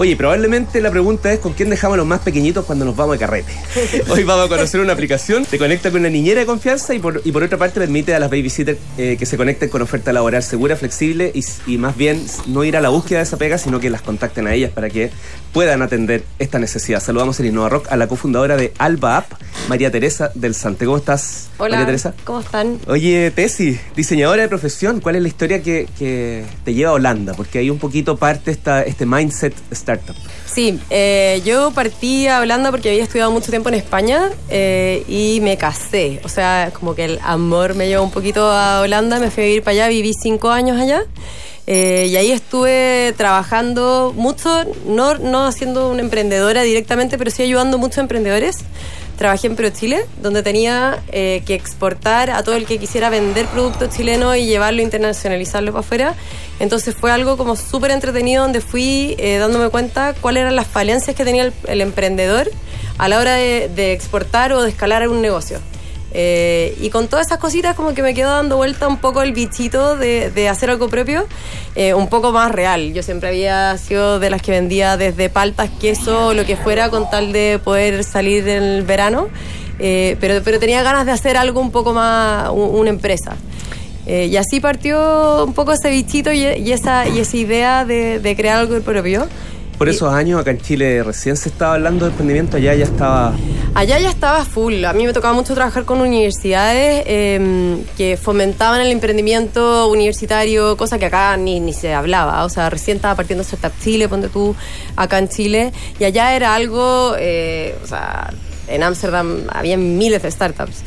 Oye, probablemente la pregunta es con quién dejamos a los más pequeñitos cuando nos vamos de carrete. Hoy vamos a conocer una aplicación, te conecta con una niñera de confianza y por, y por otra parte permite a las babysitters eh, que se conecten con oferta laboral segura, flexible y, y, más bien no ir a la búsqueda de esa pega, sino que las contacten a ellas para que puedan atender esta necesidad. Saludamos en Innova Rock a la cofundadora de Alba App, María Teresa del Sante. ¿Cómo estás, Hola, María Teresa? ¿cómo están? Oye, Tessy, diseñadora de profesión, ¿cuál es la historia que, que te lleva a Holanda? Porque ahí un poquito parte esta, este mindset startup. Sí, eh, yo partí a Holanda porque había estudiado mucho tiempo en España eh, y me casé. O sea, como que el amor me llevó un poquito a Holanda, me fui a vivir para allá, viví cinco años allá. Eh, y ahí estuve trabajando mucho, no, no siendo una emprendedora directamente, pero sí ayudando muchos emprendedores. Trabajé en ProChile, donde tenía eh, que exportar a todo el que quisiera vender productos chilenos y llevarlo, internacionalizarlo para afuera. Entonces fue algo como súper entretenido donde fui eh, dándome cuenta cuáles eran las falencias que tenía el, el emprendedor a la hora de, de, exportar o de escalar un negocio. Eh, y con todas esas cositas como que me quedo dando vuelta un poco el bichito de, de hacer algo propio, eh, un poco más real. Yo siempre había sido de las que vendía desde paltas, queso, lo que fuera, con tal de poder salir en el verano. Eh, pero, pero tenía ganas de hacer algo un poco más, un, una empresa. Eh, y así partió un poco ese bichito y, y, esa, y esa idea de, de crear algo propio. Por esos años acá en Chile recién se estaba hablando de emprendimiento, allá ya estaba... Allá ya estaba full. A mí me tocaba mucho trabajar con universidades eh, que fomentaban el emprendimiento universitario, cosa que acá ni, ni se hablaba. O sea, recién estaba partiendo Startup Chile, ponte tú, acá en Chile. Y allá era algo, eh, o sea, en Ámsterdam había miles de startups.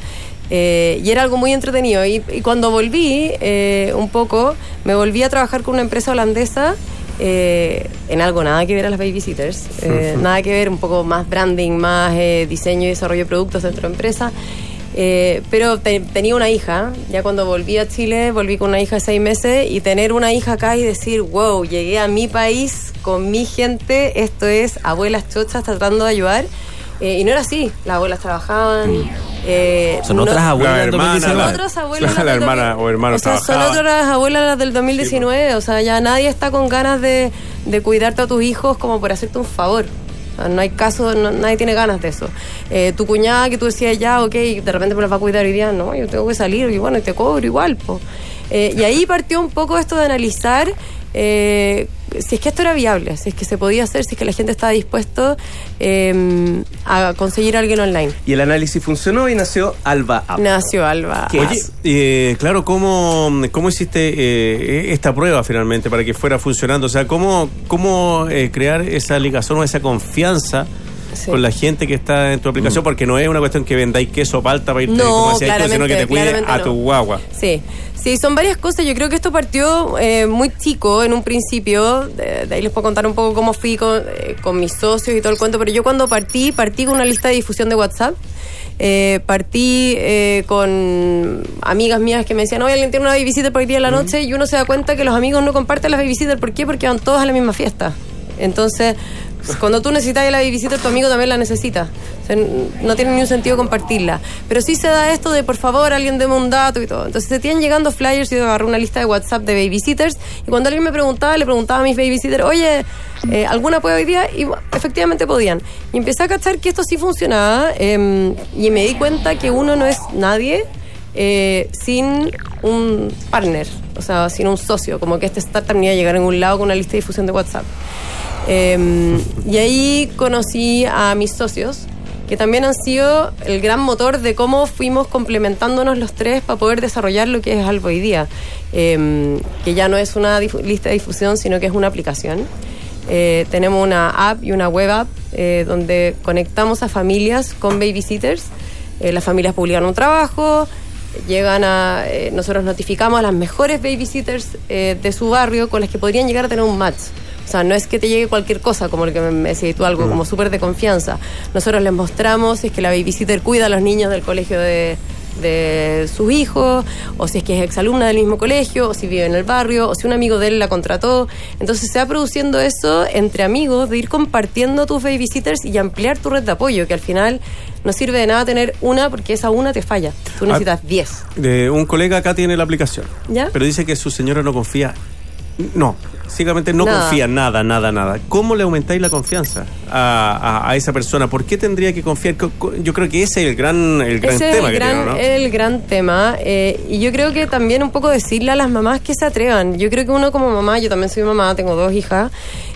Eh, y era algo muy entretenido. Y, y cuando volví, eh, un poco, me volví a trabajar con una empresa holandesa eh, en algo nada que ver a las babysitters, eh, nada que ver, un poco más branding, más eh, diseño y desarrollo de productos dentro de empresa. Eh, pero te, tenía una hija, ya cuando volví a Chile, volví con una hija de seis meses y tener una hija acá y decir, wow, llegué a mi país con mi gente, esto es abuelas chochas tratando de ayudar. Eh, y no era así, las abuelas trabajaban. Eh, son no, otras abuelas del 2019. Son otras abuelas. La, la hermana o hermano o sea, Son otras abuelas del 2019. Sí, o sea, ya nadie está con ganas de, de, cuidarte a tus hijos como por hacerte un favor. O sea, no hay caso, no, nadie tiene ganas de eso. Eh, tu cuñada que tú decías ya, ok, de repente me la va a cuidar hoy día, no, yo tengo que salir y bueno, te cobro igual. Po. Eh, y ahí partió un poco esto de analizar eh, si es que esto era viable, si es que se podía hacer, si es que la gente estaba dispuesto eh, a conseguir a alguien online. Y el análisis funcionó y nació Alba App. Nació Alba. Oye, eh, claro, ¿cómo, cómo hiciste eh, esta prueba finalmente para que fuera funcionando? O sea, ¿cómo, cómo eh, crear esa ligación o esa confianza? Sí. con la gente que está en tu aplicación, mm. porque no es una cuestión que vendáis queso palta para irte, no, como esto, sino que te cuide a no. tu guagua. Sí, sí, son varias cosas. Yo creo que esto partió eh, muy chico en un principio. De, de, ahí les puedo contar un poco cómo fui con, eh, con, mis socios y todo el cuento. Pero yo cuando partí, partí con una lista de difusión de WhatsApp. Eh, partí eh, con amigas mías que me decían, oye, alguien tiene una babysitter para día en la noche. Mm. Y uno se da cuenta que los amigos no comparten las babysitter. ¿Por qué? Porque van todos a la misma fiesta. Entonces, cuando tú necesitas la babysitter, tu amigo también la necesita. O sea, no tiene ni un sentido compartirla. Pero sí se da esto de, por favor, alguien deme un dato y todo. Entonces, se tienen llegando flyers y yo agarré una lista de WhatsApp de babysitters. Y cuando alguien me preguntaba, le preguntaba a mis babysitters, oye, eh, ¿alguna puede hoy día? Y efectivamente podían. Y empecé a cachar que esto sí funcionaba. Eh, y me di cuenta que uno no es nadie eh, sin un partner. O sea, sin un socio. Como que este startup ni iba a llegar en un lado con una lista de difusión de WhatsApp. Eh, y ahí conocí a mis socios, que también han sido el gran motor de cómo fuimos complementándonos los tres para poder desarrollar lo que es Albo hoy día, eh, que ya no es una lista de difusión, sino que es una aplicación. Eh, tenemos una app y una web app eh, donde conectamos a familias con babysitters. las familias publican un trabajo, llegan a. nosotros notificamos a las mejores babysitters de su barrio con las que podrían llegar a tener un match. O sea, no es que te llegue cualquier cosa, como el que me decís tú, algo como súper de confianza. Nosotros les mostramos si es que la babysitter cuida a los niños del colegio de, de sus hijos, o si es que es exalumna del mismo colegio, o si vive en el barrio, o si un amigo de él la contrató. Entonces se va produciendo eso entre amigos, de ir compartiendo tus babysitters y ampliar tu red de apoyo, que al final no sirve de nada tener una porque esa una te falla. Tú necesitas 10. De un colega acá tiene la aplicación, ¿Ya? pero dice que su señora no confía. No, básicamente no Nada. confía nada, nada, nada. ¿Cómo le aumentáis la confianza a, a- a esa persona? ¿Por qué tendría que confiar? Co- co- Yo creo que ese es el gran, el gran Ese es tema el que gran, ¿no? el gran tema. eh, y yo creo que también un poco decirle a las mamás que se atrevan. Yo creo que uno como mamá, yo también soy mamá, tengo dos hijas,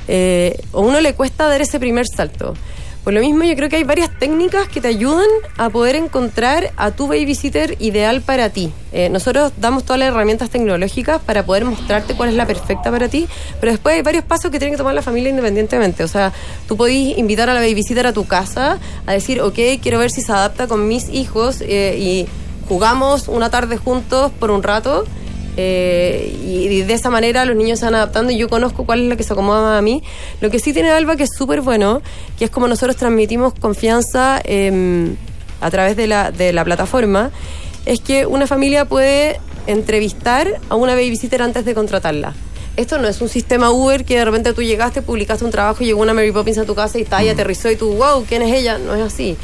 eh, a uno le cuesta dar ese primer salto. Por lo mismo, yo creo que hay varias técnicas que te ayudan a poder encontrar a tu babysitter ideal para ti. Eh, nosotros damos todas las herramientas tecnológicas para poder mostrarte cuál es la perfecta para ti, pero después hay varios pasos que tiene que tomar la familia independientemente. O sea, tú podés invitar a la babysitter a tu casa a decir, ok, quiero ver si se adapta con mis hijos eh, y jugamos una tarde juntos por un rato. Eh, y, y de esa manera los niños se van adaptando y yo conozco cuál es la que se acomoda más a mí. Lo que sí tiene Alba que es súper bueno, que es como nosotros transmitimos confianza em, a través de la, de la plataforma, es que una familia puede entrevistar a una babysitter antes de contratarla. Esto no es un sistema Uber que de repente tú llegaste, publicaste un trabajo, llegó una Mary Poppins a tu casa y está y aterrizó y tú, wow, ¿quién es ella? No es así.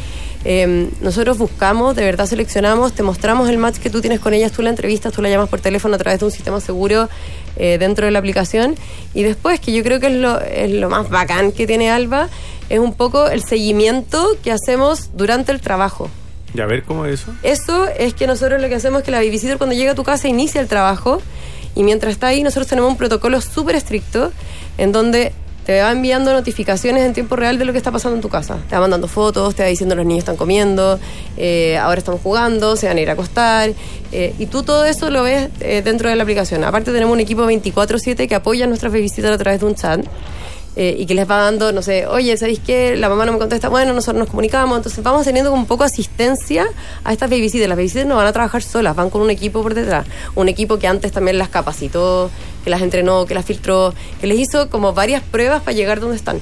Eh, nosotros buscamos, de verdad seleccionamos, te mostramos el match que tú tienes con ellas, tú la entrevistas, tú la llamas por teléfono a través de un sistema seguro eh, dentro de la aplicación. Y después, que yo creo que es lo, es lo más bacán que tiene Alba, es un poco el seguimiento que hacemos durante el trabajo. Y a ver cómo es eso. Eso es que nosotros lo que hacemos es que la babysitter cuando llega a tu casa inicia el trabajo y mientras está ahí nosotros tenemos un protocolo súper estricto en donde te va enviando notificaciones en tiempo real de lo que está pasando en tu casa. Te va mandando fotos, te va diciendo los niños están comiendo, eh, ahora estamos jugando, se van a ir a acostar. eh, y tú todo eso lo ves eh, dentro de la aplicación. Aparte tenemos un equipo 24/7 que apoya nuestras babysitters a través de un chat. Eh, y que les va dando, no sé, oye, ¿sabéis qué? La mamá no me contesta, bueno, nosotros nos comunicamos, entonces vamos teniendo como un poco asistencia a estas babysitters. Las babysitters no van a trabajar solas, van con un equipo por detrás, un equipo que antes también las capacitó, que las entrenó, que las filtró, que les hizo como varias pruebas para llegar donde están.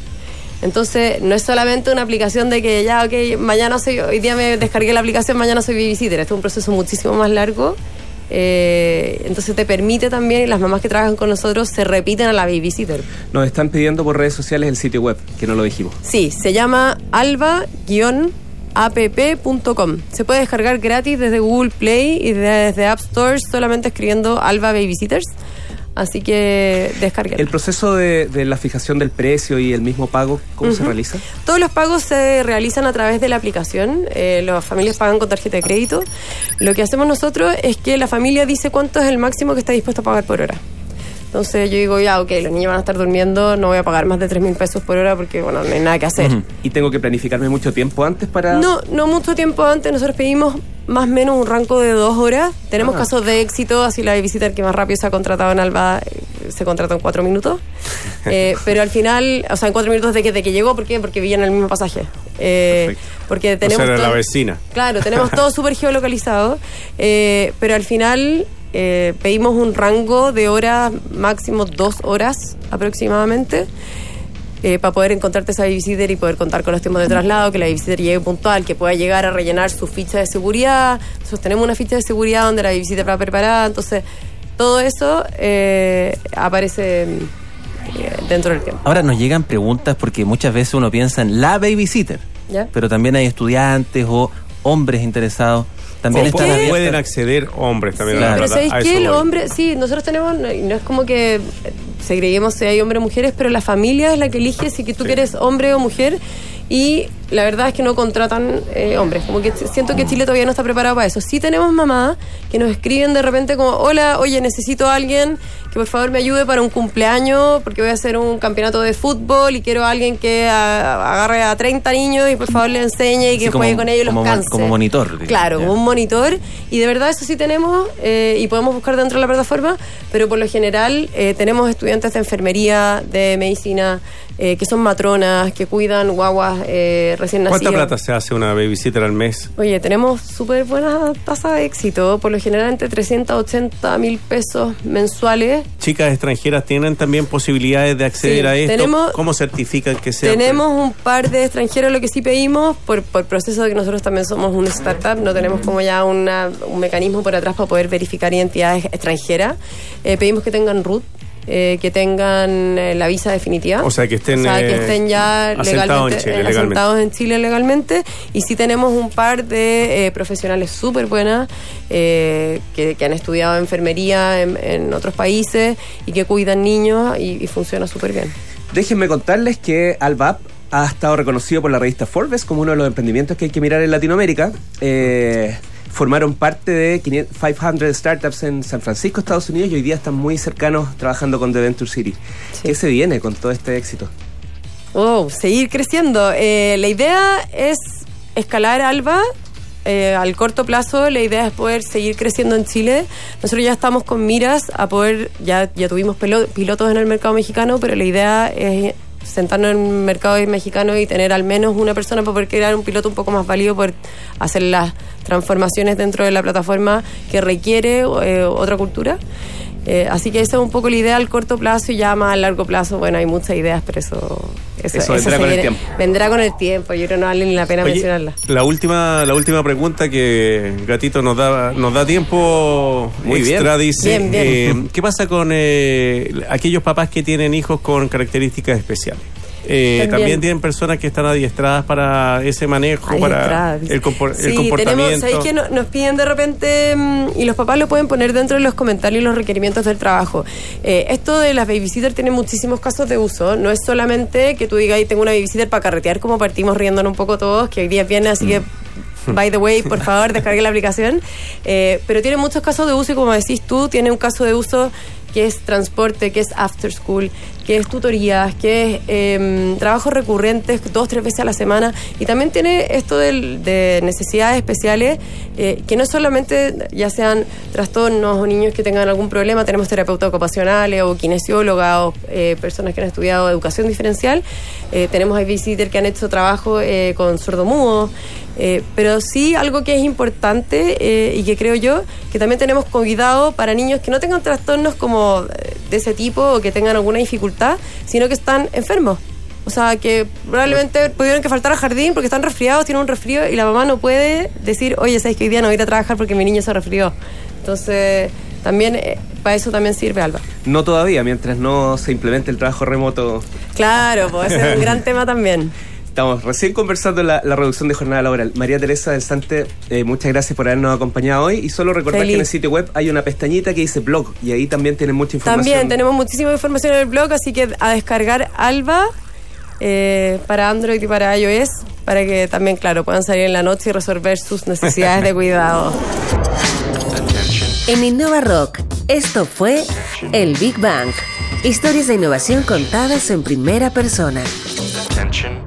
Entonces, no es solamente una aplicación de que ya, ok, mañana soy, hoy día me descargué la aplicación, mañana soy babysitter. Este es un proceso muchísimo más largo. Eh, entonces te permite también, y las mamás que trabajan con nosotros se repiten a la babysitter. Nos están pidiendo por redes sociales el sitio web, que no lo dijimos. Sí, se llama alba-app.com. Se puede descargar gratis desde Google Play y desde App Store solamente escribiendo Alba Babysitters. Así que descarguen. El proceso de, de la fijación del precio y el mismo pago, ¿cómo se realiza? Todos los pagos se realizan a través de la aplicación. Eh, las familias pagan con tarjeta de crédito. Lo que hacemos nosotros es que la familia dice cuánto es el máximo que está dispuesto a pagar por hora. Entonces yo digo, ya, ok, los niños van a estar durmiendo, no voy a pagar más de 3 mil pesos por hora porque, bueno, no hay nada que hacer. Y tengo que planificarme mucho tiempo antes para... No, no mucho tiempo antes, nosotros pedimos más o menos un rango de dos horas. Tenemos Ah. casos de éxito, así la babysitter que más rápido se ha contratado en Alba eh, se contrató en cuatro minutos. Eh, pero al final, o sea, en cuatro minutos de que, de que llegó, ¿por qué? Porque vivían en el mismo pasaje. Eh, porque O tenemos. sea, era la vecina. Claro, tenemos todo súper geolocalizado, eh, pero al final pedimos un rango de horas, máximo dos horas aproximadamente, eh, para poder encontrarte esa babysitter y poder contar con los tiempos de traslado, que la babysitter llegue puntual, que pueda llegar a rellenar su ficha de seguridad. Nosotros tenemos una ficha de seguridad donde la babysitter va preparada, entonces todo eso eh, aparece eh, dentro del tiempo. Ahora nos llegan preguntas porque muchas veces uno piensa en la babysitter, ¿Ya? pero también hay estudiantes o hombres interesados. También están pueden- acceder hombres también a la Pero. ¿sabéis Los voy. hombres, sí, nosotros tenemos, no no es como que segreguemos si hay hombres o mujeres, pero la familia es la que elige si que tú quieres hombre o mujer. Y la verdad es que no contratan eh, hombres. Como que siento que Chile todavía no está preparado para eso. Sí tenemos mamás que nos escriben de repente como, hola, oye, necesito a alguien que por favor me ayude para un cumpleaños porque voy a hacer un campeonato de fútbol y quiero a alguien que a- agarre a 30 niños y por favor le enseñe y que Sí, como- juegue con ellos y los canse. como monitor, digamos, Claro, como un monitor y de verdad eso sí tenemos eh, y podemos buscar dentro de la plataforma, pero por lo general eh, tenemos estudiantes de enfermería, de medicina, eh, que son matronas, que cuidan guaguas eh, recién nacidas. ¿Cuánta plata se hace una babysitter al mes? Oye, tenemos súper buena tasa de éxito, por lo general entre 380 mil pesos mensuales. ¿Chicas extranjeras tienen también posibilidades de acceder Sí, a esto? tenemos- ¿Cómo certifican que sea? Tenemos un par de extranjeros, lo que sí pedimos, por, por proceso de que nosotros también somos una startup, no tenemos como ya una- un mecanismo por atrás para poder verificar identidades extranjeras. Eh, pedimos que tengan root, eh, que tengan eh, la visa definitiva. O sea, que estén, O sea, que eh, estén ya legalmente, en Chile, eh, legalmente. asentados en Chile legalmente. Y sí tenemos un par de eh, profesionales súper buenas eh, que, que han estudiado enfermería en, en otros países y que cuidan niños y, y funciona súper bien. Déjenme contarles que Albap ha estado reconocido por la revista Forbes como uno de los emprendimientos que hay que mirar en Latinoamérica. Eh, formaron parte de 500 500 startups en San Francisco, Estados Unidos, y hoy día están muy cercanos trabajando con The Venture City. Sí. ¿Qué se viene con todo este éxito? Oh, seguir creciendo. Eh, la idea es escalar Alba. eh, al corto plazo la idea es poder seguir creciendo en Chile. Nosotros ya estamos con miras a poder, ya, ya tuvimos pilotos en el mercado mexicano, pero la idea es sentarnos en el mercado mexicano y tener al menos una persona para poder crear un piloto un poco más válido, poder hacer las transformaciones dentro de la plataforma que requiere eh, otra cultura. Eh, así que esa es un poco la idea al corto plazo y ya más a largo plazo, bueno, hay muchas ideas, pero eso, Eso vendrá con el tiempo. Vendrá con el tiempo, yo creo que no vale ni la pena Oye, mencionarla. la última, la última pregunta que Gatito nos da, nos da tiempo Muy bien. extra dice Bien, bien. eh, ¿qué pasa con eh, aquellos papás que tienen hijos con características especiales? Eh, También. también. tienen personas que están adiestradas para ese manejo, para el, compor- el Sí, comportamiento. Tenemos, ¿sabéis que no- nos piden de repente, mm, y los papás lo pueden poner dentro de los comentarios y los requerimientos del trabajo? Eh, esto de las babysitter tiene muchísimos casos de uso. No es solamente que tú digas, "Ay, tengo una babysitter para carretear, como partimos riéndonos un poco todos, que hoy día viene, así que. By the way, por favor, descargue la aplicación. Eh, pero tiene muchos casos de uso y como decís tú, tiene un caso de uso que es transporte, que es after school, que es tutorías, que es em, trabajos recurrentes dos, tres veces a la semana. Y también tiene esto del- de necesidades especiales, eh, que no solamente ya sean trastornos o niños que tengan algún problema, tenemos terapeutas ocupacionales o kinesiólogas o eh, personas que han estudiado educación diferencial, eh, tenemos babysitter que han hecho trabajo eh, con sordomudos, eh, pero sí algo que es importante eh, y que creo yo que también tenemos cuidado para niños que no tengan trastornos como eh, de ese tipo o que tengan alguna dificultad, sino que están enfermos. O sea, que probablemente tuvieron que faltar al jardín porque están resfriados, tienen un resfrío y la mamá no puede decir, oye, sabes que hoy día no voy a ir a trabajar porque mi niño se resfrió. Entonces, también eh, para eso también sirve Alba. No todavía, mientras no se implemente el trabajo remoto. Claro, pues ese es un gran tema también. Estamos recién conversando la, la reducción de jornada laboral. María Teresa del Sante, eh, muchas gracias por habernos acompañado hoy. Y solo recordar Feliz. que en el sitio web hay una pestañita que dice blog y ahí también tienen mucha información. También tenemos muchísima información en el blog, así que a descargar Alba eh, para Android y para iOS, para que también, claro, puedan salir en la noche y resolver sus necesidades de cuidado. En Innova Rock, esto fue El Big Bang. Historias de innovación contadas en primera persona. Attention,